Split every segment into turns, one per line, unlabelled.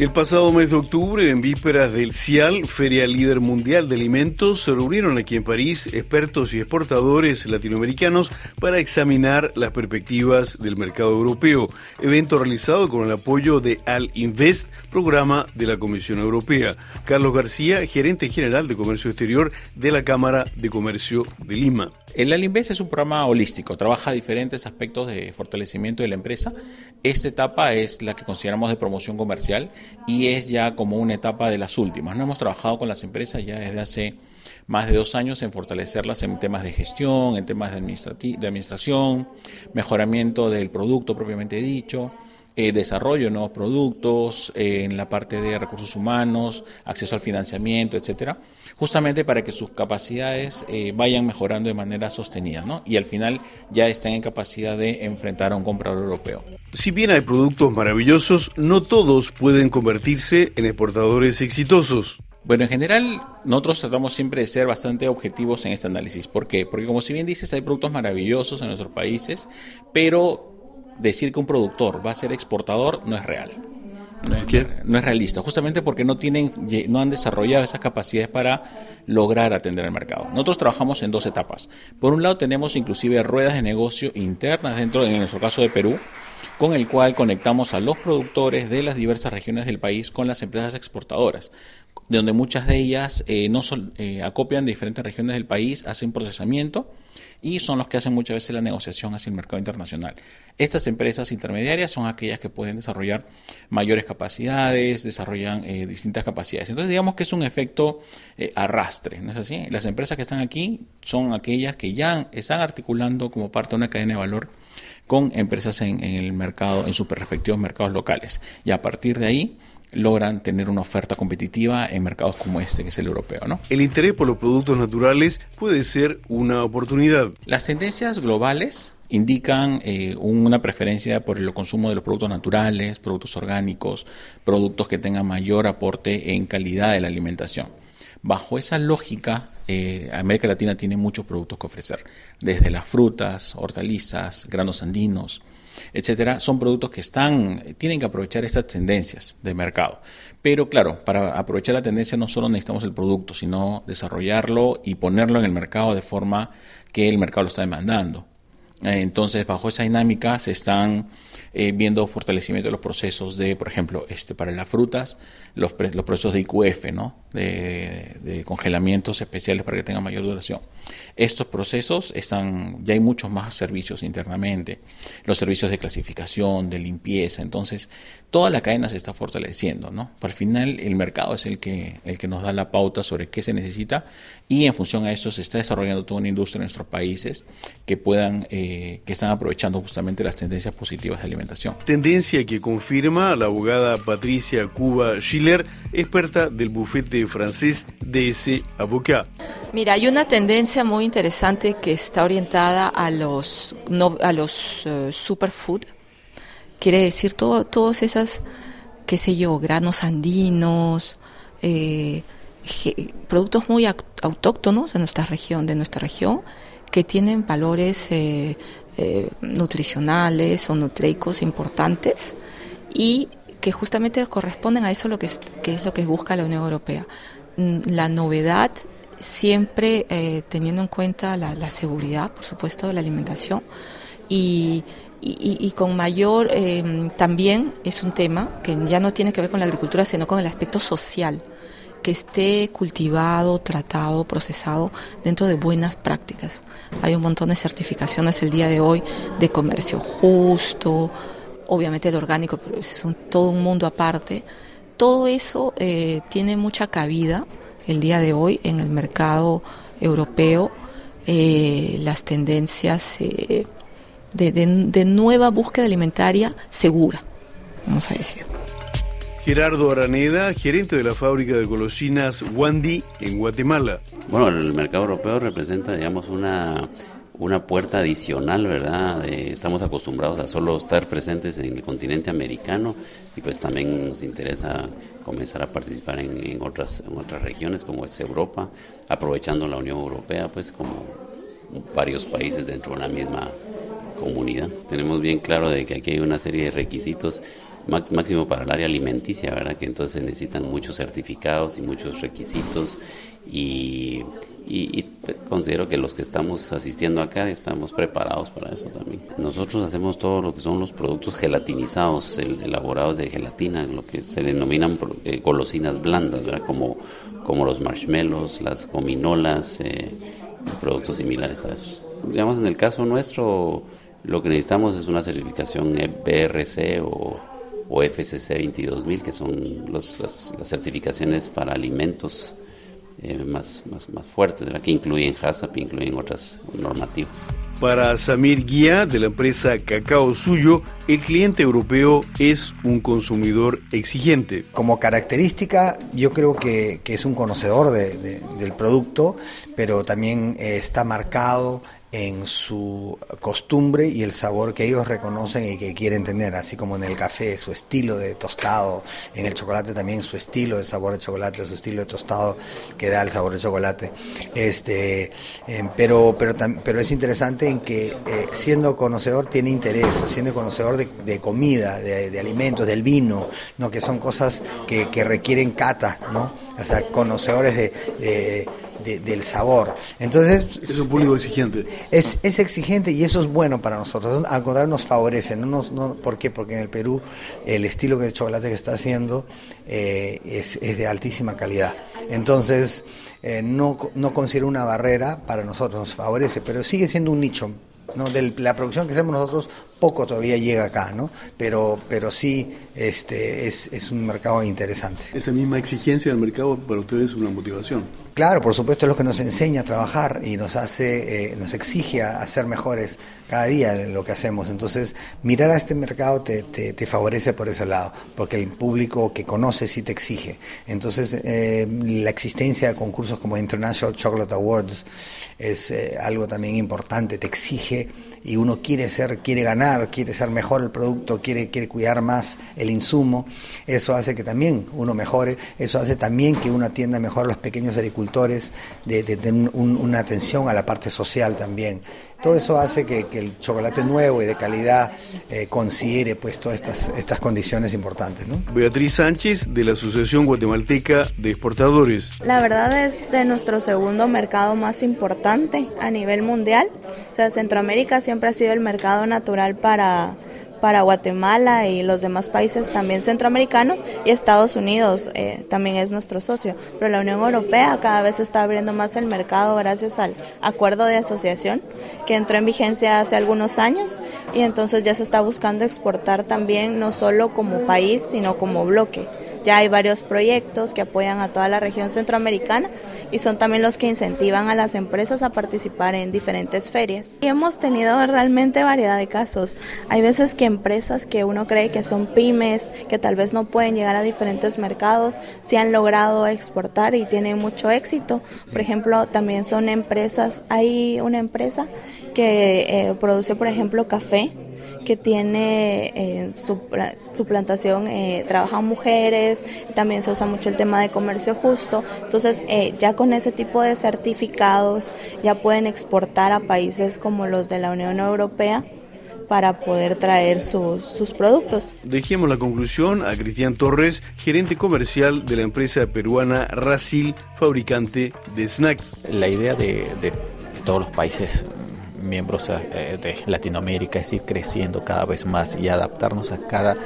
El pasado mes de octubre, en vísperas del CIAL, Feria Líder Mundial de Alimentos, se reunieron aquí en París expertos y exportadores latinoamericanos para examinar las perspectivas del mercado europeo, evento realizado con el apoyo de Al Invest, programa de la Comisión Europea. Carlos García, gerente general de Comercio Exterior de la Cámara de Comercio de Lima.
El Alinvest es un programa holístico, trabaja diferentes aspectos de fortalecimiento de la empresa. Esta etapa es la que consideramos de promoción comercial y es ya como una etapa de las últimas. No hemos trabajado con las empresas ya desde hace más de dos años en fortalecerlas en temas de gestión, en temas de, administración, mejoramiento del producto propiamente dicho, eh, desarrollo de nuevos productos, eh, en la parte de recursos humanos, acceso al financiamiento, etcétera, justamente para que sus capacidades eh, vayan mejorando de manera sostenida, ¿no? Y al final ya estén en capacidad de enfrentar a un comprador europeo.
Si bien hay productos maravillosos, no todos pueden convertirse en exportadores exitosos.
Bueno, en general, nosotros tratamos siempre de ser bastante objetivos en este análisis. ¿Por qué? Porque como si bien dices, hay productos maravillosos en nuestros países, pero decir que un productor va a ser exportador no es real. No es, no es, realista, justamente porque no tienen, no han desarrollado esas capacidades para lograr atender el mercado. Nosotros trabajamos en dos etapas. Por un lado tenemos inclusive ruedas de negocio internas dentro, en nuestro caso de Perú, con el cual conectamos a los productores de las diversas regiones del país con las empresas exportadoras, donde muchas de ellas eh, no son, eh, acopian de diferentes regiones del país, hacen procesamiento y son los que hacen muchas veces la negociación hacia el mercado internacional. Estas empresas intermediarias son aquellas que pueden desarrollar mayores capacidades, desarrollan eh, distintas capacidades. Entonces digamos que es un efecto arrastre, ¿no es así? Las empresas que están aquí son aquellas que ya están articulando como parte de una cadena de valor con empresas en, el mercado, en sus respectivos mercados locales. Y a partir de ahí logran tener una oferta competitiva en mercados como este, que es el europeo. ¿no?
El interés por los productos naturales puede ser una oportunidad.
Las tendencias globales indican eh, una preferencia por el consumo de los productos naturales, productos orgánicos, productos que tengan mayor aporte en calidad de la alimentación. Bajo esa lógica, eh, América Latina tiene muchos productos que ofrecer, desde las frutas, hortalizas, granos andinos, etcétera, son productos que están, tienen que aprovechar estas tendencias de mercado. Pero claro, para aprovechar la tendencia no solo necesitamos el producto, sino desarrollarlo y ponerlo en el mercado de forma que el mercado lo está demandando. Entonces, bajo esa dinámica se están eh, viendo fortalecimiento de los procesos de, por ejemplo, este para las frutas, los, los procesos de IQF, ¿no? De, congelamientos especiales para que tengan mayor duración. Estos procesos están, ya hay muchos más servicios internamente, los servicios de clasificación, de limpieza, entonces toda la cadena se está fortaleciendo, ¿no? Al final el mercado es el que, el que nos da la pauta sobre qué se necesita y en función a eso se está desarrollando toda una industria en nuestros países que puedan, eh, que están aprovechando justamente las tendencias positivas de alimentación.
Tendencia que confirma la abogada Patricia Cuba Schiller, experta del bufete francés DS Avocat.
Mira, hay una tendencia muy interesante que está orientada a los, a los uh, superfood Quiere decir todo, todos esas, qué sé yo, granos andinos, eh, productos muy autóctonos de nuestra región, de nuestra región, que tienen valores eh, eh, nutricionales o nutriicos importantes y que justamente corresponden a eso lo que es, lo que busca la Unión Europea. Mm, la novedad siempre teniendo en cuenta la, la, seguridad, por supuesto, de la alimentación y y, con mayor, em, también es un tema que ya no tiene que ver con la agricultura, sino con el aspecto social, que esté cultivado, tratado, procesado dentro de buenas prácticas. Hay un montón de certificaciones el día de hoy de comercio justo, obviamente el orgánico, pero es todo un mundo aparte. Todo eso eh, tiene mucha cabida el día de hoy en el mercado europeo. Eh, las tendencias eh, de, nueva búsqueda alimentaria segura, vamos a decir.
Gerardo Araneda, gerente de la fábrica de golosinas Wandy en Guatemala.
Bueno, el mercado europeo representa, digamos, una, una puerta adicional, ¿verdad? estamos acostumbrados a solo estar presentes en el continente americano y pues también nos interesa comenzar a participar en, otras, en otras regiones como es Europa, aprovechando la Unión Europea, pues como varios países dentro de una misma comunidad. Tenemos bien claro de que aquí hay una serie de requisitos máximo para el área alimenticia, ¿verdad? Que entonces se necesitan muchos certificados y muchos requisitos y, y, considero que los que estamos asistiendo acá estamos preparados para eso también. Nosotros hacemos todo lo que son los productos gelatinizados, elaborados de gelatina, lo que se denominan eh, golosinas blandas. Como, como los marshmallows, las gominolas, eh, productos similares a esos. Digamos, en el caso nuestro, lo que necesitamos es una certificación BRC o, o FCC 22000, que son las, las certificaciones para alimentos eh, más, más, más fuertes, que incluyen HACCP, incluyen otras normativas.
Para Samir Guía, de la empresa Cacao Suyo, el cliente europeo es un consumidor exigente.
Como característica, yo creo que, que es un conocedor de, del producto, pero también eh, está marcado en su costumbre y el sabor que ellos reconocen y que quieren tener, así como en el café, su estilo de tostado, en el chocolate también su estilo de sabor de chocolate, su estilo de tostado que da el sabor de chocolate. Este, eh, pero, pero, pero es interesante en que eh, siendo conocedor tiene interés, siendo conocedor de, comida, de, alimentos, del vino, ¿no? que son cosas que requieren cata, ¿no? o sea, conocedores de del sabor. Entonces...
Es un público exigente.
Es, es exigente y eso es bueno para nosotros. Al contrario, nos favorece. No nos, no, ¿Por qué? Porque en el Perú el estilo de chocolate que está haciendo eh, es, es, de altísima calidad. Entonces, eh, no, no considero una barrera para nosotros, nos favorece, pero sigue siendo un nicho. ¿no? De la producción que hacemos nosotros poco todavía llega acá, ¿no? Pero, pero sí este, es, es un mercado interesante.
Esa misma exigencia del mercado para ustedes es una motivación.
Claro, por supuesto es lo que nos enseña a trabajar y nos hace, eh, nos exige a, ser mejores cada día en lo que hacemos. Entonces, mirar a este mercado te, te, favorece por ese lado, porque el público que conoce sí te exige. Entonces, eh, la existencia de concursos como International Chocolate Awards es eh, algo también importante, te exige y uno quiere ser, quiere ganar, quiere ser mejor el producto, quiere, quiere cuidar más el insumo, eso hace que también uno mejore, eso hace también que uno atienda mejor a los pequeños agricultores, de, de, una atención a la parte social también. Todo eso hace que, el chocolate nuevo y de calidad eh, considere pues todas estas, estas condiciones importantes. ¿no?
Beatriz Sánchez de la Asociación Guatemalteca de Exportadores.
La verdad es de nuestro segundo mercado más importante a nivel mundial. O sea, Centroamérica siempre ha sido el mercado natural para para Guatemala y los demás países también centroamericanos y Estados Unidos eh, también es nuestro socio. Pero la Unión Europea cada vez está abriendo más el mercado gracias al acuerdo de asociación que entró en vigencia hace algunos años y entonces ya se está buscando exportar también no solo como país sino como bloque. Ya hay varios proyectos que apoyan a toda la región centroamericana y son también los que incentivan a las empresas a participar en diferentes ferias. Y hemos tenido realmente variedad de casos. Hay veces que empresas que uno cree que son pymes, que tal vez no pueden llegar a diferentes mercados, se han logrado exportar y tienen mucho éxito. Por ejemplo, también son empresas, hay una empresa que eh, produce, por ejemplo, café que tiene eh, su, su, plantación, eh, trabajan mujeres, también se usa mucho el tema de comercio justo, entonces eh, ya con ese tipo de certificados ya pueden exportar a países como los de la Unión Europea para poder traer sus, sus productos.
Dejemos la conclusión a Cristian Torres, gerente comercial de la empresa peruana Racil, fabricante de snacks.
La idea de, de todos los países miembros eh, de Latinoamérica es ir creciendo cada vez más y adaptarnos a cada,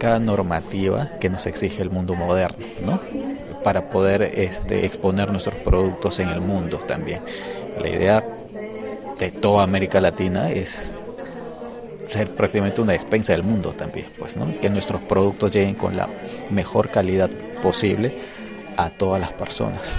cada normativa que nos exige el mundo moderno, ¿no? para poder este, exponer nuestros productos en el mundo también. La idea de toda América Latina es ser prácticamente una despensa del mundo también, pues, ¿no? que nuestros productos lleguen con la mejor calidad posible a todas las personas.